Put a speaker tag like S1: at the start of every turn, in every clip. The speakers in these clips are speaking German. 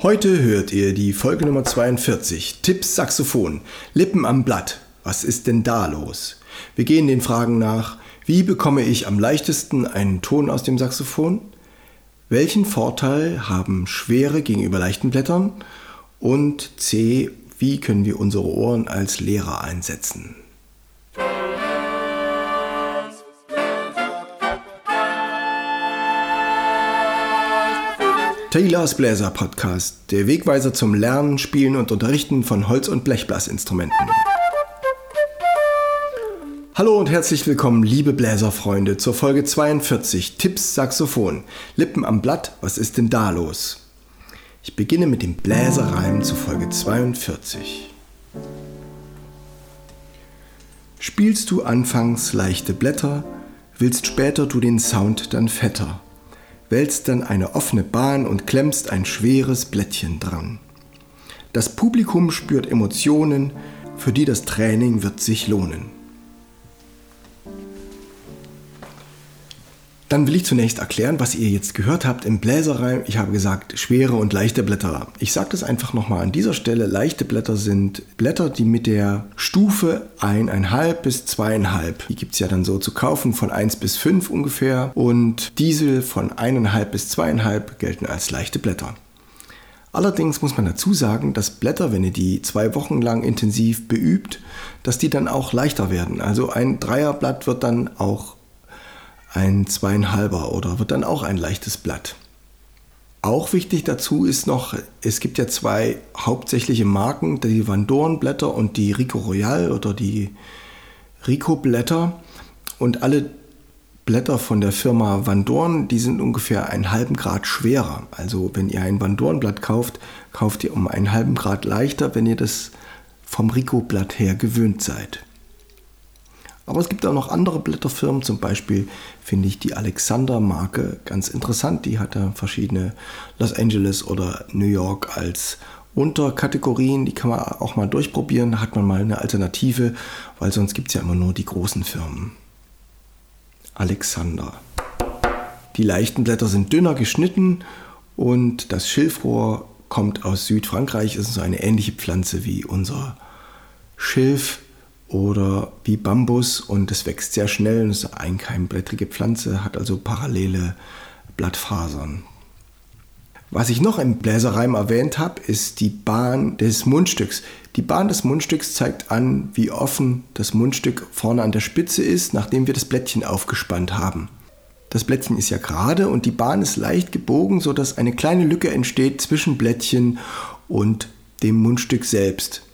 S1: Heute hört ihr die Folge Nummer 42, Tipps Saxophon, Lippen am Blatt. Was ist denn da los? Wir gehen den Fragen nach, wie bekomme ich am leichtesten einen Ton aus dem Saxophon? Welchen Vorteil haben schwere gegenüber leichten Blättern? Und C, wie können wir unsere Ohren als Lehrer einsetzen? Taylors Bläser Podcast, der Wegweiser zum Lernen, Spielen und Unterrichten von Holz- und Blechblasinstrumenten. Hallo und herzlich willkommen, liebe Bläserfreunde, zur Folge 42 Tipps Saxophon. Lippen am Blatt, was ist denn da los? Ich beginne mit dem Bläserreim zu Folge 42. Spielst du anfangs leichte Blätter, willst später du den Sound dann fetter wälzt dann eine offene Bahn und klemmst ein schweres Blättchen dran. Das Publikum spürt Emotionen, für die das Training wird sich lohnen. Dann will ich zunächst erklären, was ihr jetzt gehört habt im Bläserreim. Ich habe gesagt, schwere und leichte Blätter. Ich sage das einfach nochmal an dieser Stelle. Leichte Blätter sind Blätter, die mit der Stufe 1,5 bis 2,5, die gibt es ja dann so zu kaufen, von 1 bis 5 ungefähr. Und diese von 1,5 bis 2,5 gelten als leichte Blätter. Allerdings muss man dazu sagen, dass Blätter, wenn ihr die zwei Wochen lang intensiv beübt, dass die dann auch leichter werden. Also ein Dreierblatt wird dann auch ein zweieinhalber oder wird dann auch ein leichtes Blatt. Auch wichtig dazu ist noch, es gibt ja zwei hauptsächliche Marken, die Van Dorn Blätter und die Rico Royal oder die Rico Blätter. Und alle Blätter von der Firma Van Dorn, die sind ungefähr einen halben Grad schwerer. Also wenn ihr ein Van Dorn Blatt kauft, kauft ihr um einen halben Grad leichter, wenn ihr das vom Rico Blatt her gewöhnt seid. Aber es gibt auch noch andere Blätterfirmen, zum Beispiel finde ich die Alexander-Marke ganz interessant. Die hat da verschiedene Los Angeles oder New York als Unterkategorien. Die kann man auch mal durchprobieren. Da hat man mal eine Alternative, weil sonst gibt es ja immer nur die großen Firmen. Alexander. Die leichten Blätter sind dünner geschnitten und das Schilfrohr kommt aus Südfrankreich. Ist so eine ähnliche Pflanze wie unser Schilf oder wie Bambus und es wächst sehr schnell. Es ist eine einkeimblättrige Pflanze, hat also parallele Blattfasern. Was ich noch im Bläserreim erwähnt habe, ist die Bahn des Mundstücks. Die Bahn des Mundstücks zeigt an, wie offen das Mundstück vorne an der Spitze ist, nachdem wir das Blättchen aufgespannt haben. Das Blättchen ist ja gerade und die Bahn ist leicht gebogen, sodass eine kleine Lücke entsteht zwischen Blättchen und dem Mundstück selbst.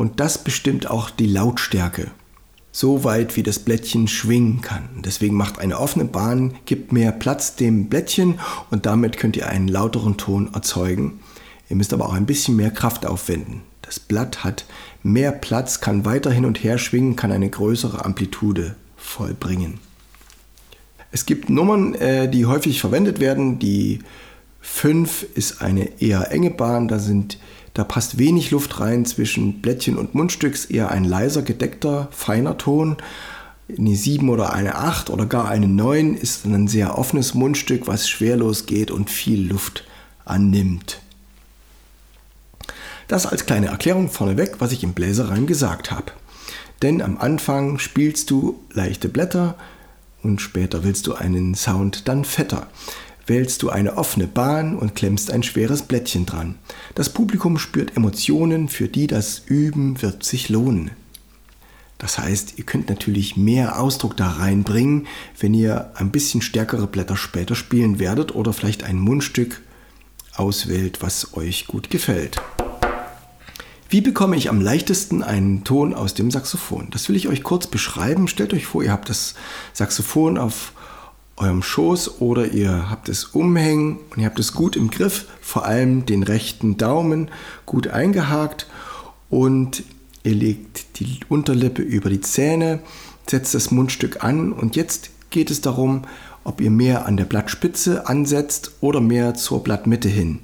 S1: Und das bestimmt auch die Lautstärke. So weit, wie das Blättchen schwingen kann. Deswegen macht eine offene Bahn, gibt mehr Platz dem Blättchen und damit könnt ihr einen lauteren Ton erzeugen. Ihr müsst aber auch ein bisschen mehr Kraft aufwenden. Das Blatt hat mehr Platz, kann weiter hin und her schwingen, kann eine größere Amplitude vollbringen. Es gibt Nummern, äh, die häufig verwendet werden. Die 5 ist eine eher enge Bahn, da sind da passt wenig Luft rein zwischen Blättchen und Mundstücks, eher ein leiser, gedeckter, feiner Ton. Eine 7 oder eine 8 oder gar eine 9 ist ein sehr offenes Mundstück, was schwerlos geht und viel Luft annimmt. Das als kleine Erklärung vorneweg, was ich im Bläserreim gesagt habe. Denn am Anfang spielst du leichte Blätter und später willst du einen Sound dann fetter wählst du eine offene Bahn und klemmst ein schweres Blättchen dran. Das Publikum spürt Emotionen, für die das Üben wird sich lohnen. Das heißt, ihr könnt natürlich mehr Ausdruck da reinbringen, wenn ihr ein bisschen stärkere Blätter später spielen werdet oder vielleicht ein Mundstück auswählt, was euch gut gefällt. Wie bekomme ich am leichtesten einen Ton aus dem Saxophon? Das will ich euch kurz beschreiben. Stellt euch vor, ihr habt das Saxophon auf eurem Schoß oder ihr habt es umhängen und ihr habt es gut im Griff, vor allem den rechten Daumen gut eingehakt und ihr legt die Unterlippe über die Zähne, setzt das Mundstück an und jetzt geht es darum, ob ihr mehr an der Blattspitze ansetzt oder mehr zur Blattmitte hin.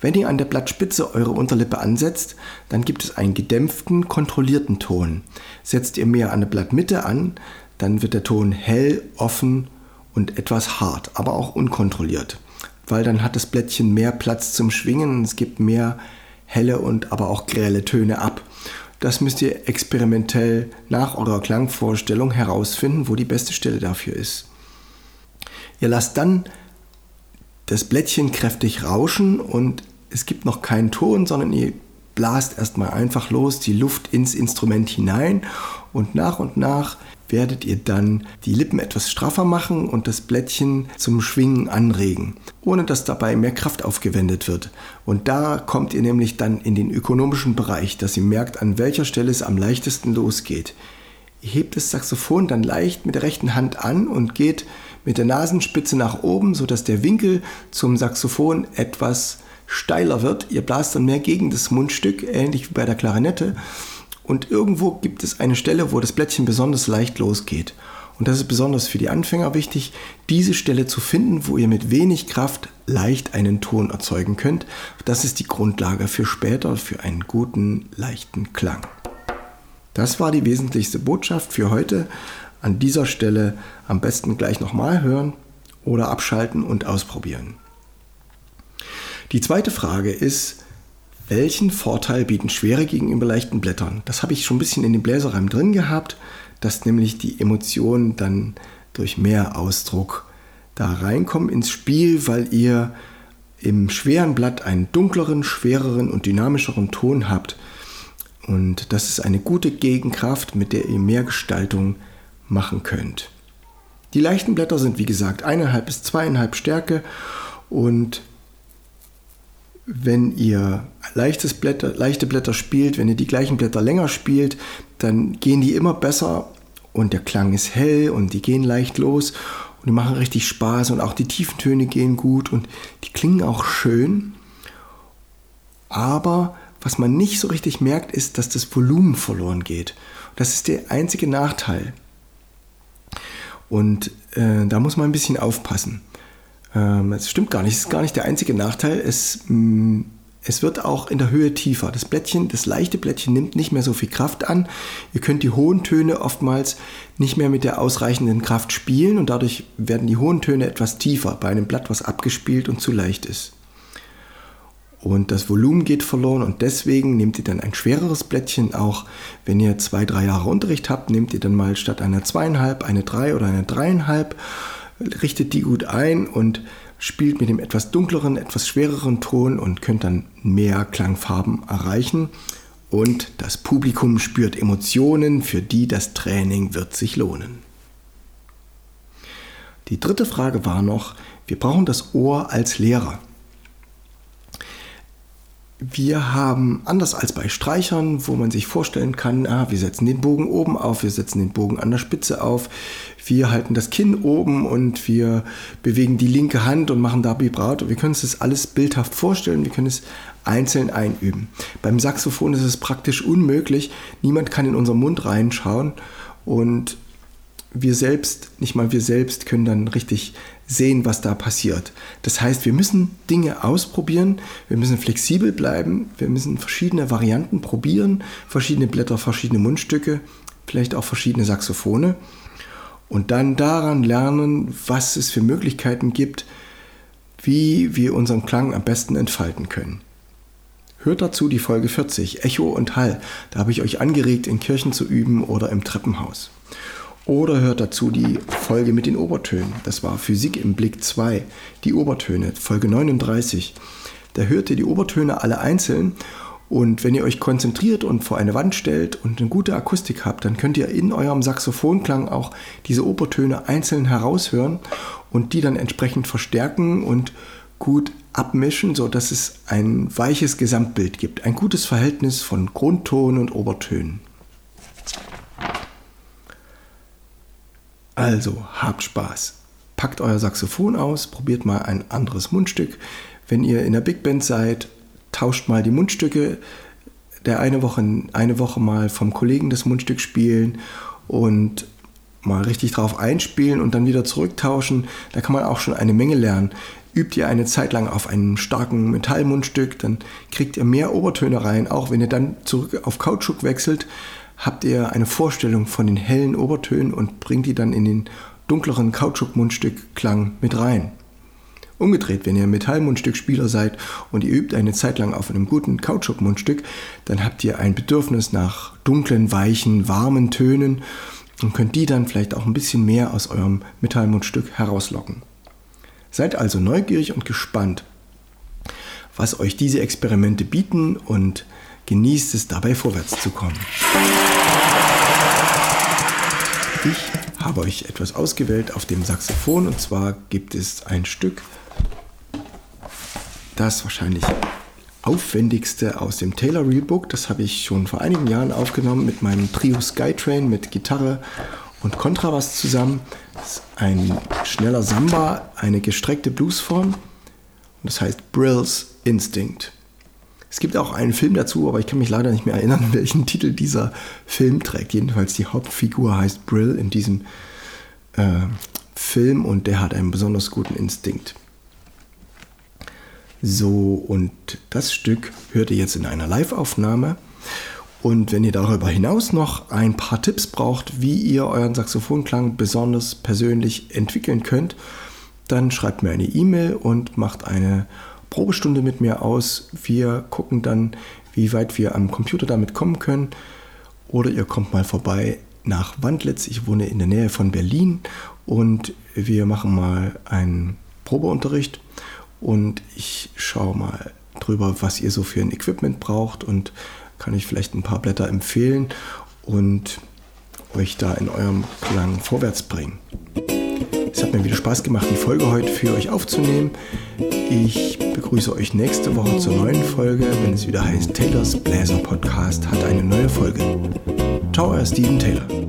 S1: Wenn ihr an der Blattspitze eure Unterlippe ansetzt, dann gibt es einen gedämpften, kontrollierten Ton. Setzt ihr mehr an der Blattmitte an, dann wird der Ton hell, offen und etwas hart, aber auch unkontrolliert. weil dann hat das Blättchen mehr Platz zum Schwingen. Es gibt mehr helle und aber auch grelle Töne ab. Das müsst ihr experimentell nach eurer Klangvorstellung herausfinden, wo die beste Stelle dafür ist. Ihr lasst dann das Blättchen kräftig rauschen und es gibt noch keinen Ton, sondern ihr blast erstmal einfach los die Luft ins Instrument hinein und nach und nach werdet ihr dann die Lippen etwas straffer machen und das Blättchen zum Schwingen anregen, ohne dass dabei mehr Kraft aufgewendet wird. Und da kommt ihr nämlich dann in den ökonomischen Bereich, dass ihr merkt, an welcher Stelle es am leichtesten losgeht. Ihr hebt das Saxophon dann leicht mit der rechten Hand an und geht mit der Nasenspitze nach oben, sodass der Winkel zum Saxophon etwas steiler wird. Ihr blast dann mehr gegen das Mundstück, ähnlich wie bei der Klarinette. Und irgendwo gibt es eine Stelle, wo das Blättchen besonders leicht losgeht. Und das ist besonders für die Anfänger wichtig, diese Stelle zu finden, wo ihr mit wenig Kraft leicht einen Ton erzeugen könnt. Das ist die Grundlage für später, für einen guten, leichten Klang. Das war die wesentlichste Botschaft für heute. An dieser Stelle am besten gleich nochmal hören oder abschalten und ausprobieren. Die zweite Frage ist, welchen Vorteil bieten schwere gegenüber leichten Blättern? Das habe ich schon ein bisschen in dem Bläserreim drin gehabt, dass nämlich die Emotionen dann durch mehr Ausdruck da reinkommen ins Spiel, weil ihr im schweren Blatt einen dunkleren, schwereren und dynamischeren Ton habt. Und das ist eine gute Gegenkraft, mit der ihr mehr Gestaltung machen könnt. Die leichten Blätter sind wie gesagt eineinhalb bis zweieinhalb Stärke und wenn ihr leichtes Blätter, leichte Blätter spielt, wenn ihr die gleichen Blätter länger spielt, dann gehen die immer besser und der Klang ist hell und die gehen leicht los und die machen richtig Spaß und auch die tiefen Töne gehen gut und die klingen auch schön. Aber was man nicht so richtig merkt, ist, dass das Volumen verloren geht. Das ist der einzige Nachteil. Und äh, da muss man ein bisschen aufpassen. Ähm, es stimmt gar nicht, es ist gar nicht der einzige Nachteil. Es, mh, mm, es wird auch in der Höhe tiefer. Das Blättchen, das leichte Blättchen nimmt nicht mehr so viel Kraft an. Ihr könnt die hohen Töne oftmals nicht mehr mit der ausreichenden Kraft spielen und dadurch werden die hohen Töne etwas tiefer bei einem Blatt, was abgespielt und zu leicht ist. Und das Volumen geht verloren und deswegen nehmt ihr dann ein schwereres Blättchen. Auch wenn ihr zwei, drei Jahre Unterricht habt, nehmt ihr dann mal statt einer zweieinhalb eine drei oder eine dreieinhalb richtet die gut ein und spielt mit dem etwas dunkleren, etwas schwereren Ton und könnt dann mehr Klangfarben erreichen. Und das Publikum spürt Emotionen, für die das Training wird sich lohnen. Die dritte Frage war noch, wir brauchen das Ohr als Lehrer. Wir haben, anders als bei Streichern, wo man sich vorstellen kann, ah, wir setzen den Bogen oben auf, wir setzen den Bogen an der Spitze auf, wir halten das Kinn oben und wir bewegen die linke Hand und machen da Vibrato. Wir können uns das alles bildhaft vorstellen, wir können es einzeln einüben. Beim Saxophon ist es praktisch unmöglich, niemand kann in unseren Mund reinschauen und wir selbst, nicht mal wir selbst, können dann richtig sehen, was da passiert. Das heißt, wir müssen Dinge ausprobieren, wir müssen flexibel bleiben, wir müssen verschiedene Varianten probieren, verschiedene Blätter, verschiedene Mundstücke, vielleicht auch verschiedene Saxophone und dann daran lernen, was es für Möglichkeiten gibt, wie wir unseren Klang am besten entfalten können. Hört dazu die Folge 40, Echo und Hall. Da habe ich euch angeregt, in Kirchen zu üben oder im Treppenhaus. Oder hört dazu die Folge mit den Obertönen. Das war Physik im Blick 2, die Obertöne, Folge 39. Da hört ihr die Obertöne alle einzeln und wenn ihr euch konzentriert und vor eine Wand stellt und eine gute Akustik habt, dann könnt ihr in eurem Saxophonklang auch diese Obertöne einzeln heraushören und die dann entsprechend verstärken und gut abmischen, sodass es ein weiches Gesamtbild gibt. Ein gutes Verhältnis von Grundton und Obertönen. Also habt Spaß. Packt euer Saxophon aus, probiert mal ein anderes Mundstück. Wenn ihr in der Big Band seid, tauscht mal die Mundstücke. Der eine Woche, eine Woche mal vom Kollegen das Mundstück spielen und mal richtig drauf einspielen und dann wieder zurücktauschen. Da kann man auch schon eine Menge lernen. Übt ihr eine Zeit lang auf einem starken Metallmundstück, dann kriegt ihr mehr Obertöne rein. Auch wenn ihr dann zurück auf Kautschuk wechselt, habt ihr eine Vorstellung von den hellen Obertönen und bringt die dann in den dunkleren Kautschuk-Mundstückklang mit rein. Umgedreht, wenn ihr Metallmundstückspieler seid und ihr übt eine Zeit lang auf einem guten Kautschukmundstück, dann habt ihr ein Bedürfnis nach dunklen, weichen, warmen Tönen und könnt die dann vielleicht auch ein bisschen mehr aus eurem Metallmundstück herauslocken. Seid also neugierig und gespannt, was euch diese Experimente bieten und genießt es dabei vorwärts zu kommen. Ich habe euch etwas ausgewählt auf dem Saxophon und zwar gibt es ein Stück, das wahrscheinlich aufwendigste aus dem Taylor Real Book. Das habe ich schon vor einigen Jahren aufgenommen mit meinem Trio Skytrain mit Gitarre und Kontrabass zusammen. Das ist ein schneller Samba, eine gestreckte Bluesform und das heißt Brill's Instinct. Es gibt auch einen Film dazu, aber ich kann mich leider nicht mehr erinnern, welchen Titel dieser Film trägt. Jedenfalls die Hauptfigur heißt Brill in diesem äh, Film und der hat einen besonders guten Instinkt. So, und das Stück hört ihr jetzt in einer Live-Aufnahme. Und wenn ihr darüber hinaus noch ein paar Tipps braucht, wie ihr euren Saxophonklang besonders persönlich entwickeln könnt, dann schreibt mir eine E-Mail und macht eine Probestunde mit mir aus. Wir gucken dann, wie weit wir am Computer damit kommen können. Oder ihr kommt mal vorbei nach Wandlitz. Ich wohne in der Nähe von Berlin und wir machen mal einen Probeunterricht und ich schaue mal drüber, was ihr so für ein Equipment braucht und kann ich vielleicht ein paar Blätter empfehlen und euch da in eurem Klang vorwärts bringen. Es hat mir wieder Spaß gemacht, die Folge heute für euch aufzunehmen. Ich begrüße euch nächste Woche zur neuen Folge, wenn es wieder heißt Taylors Bläser Podcast hat eine neue Folge. Ciao, euer Steven Taylor.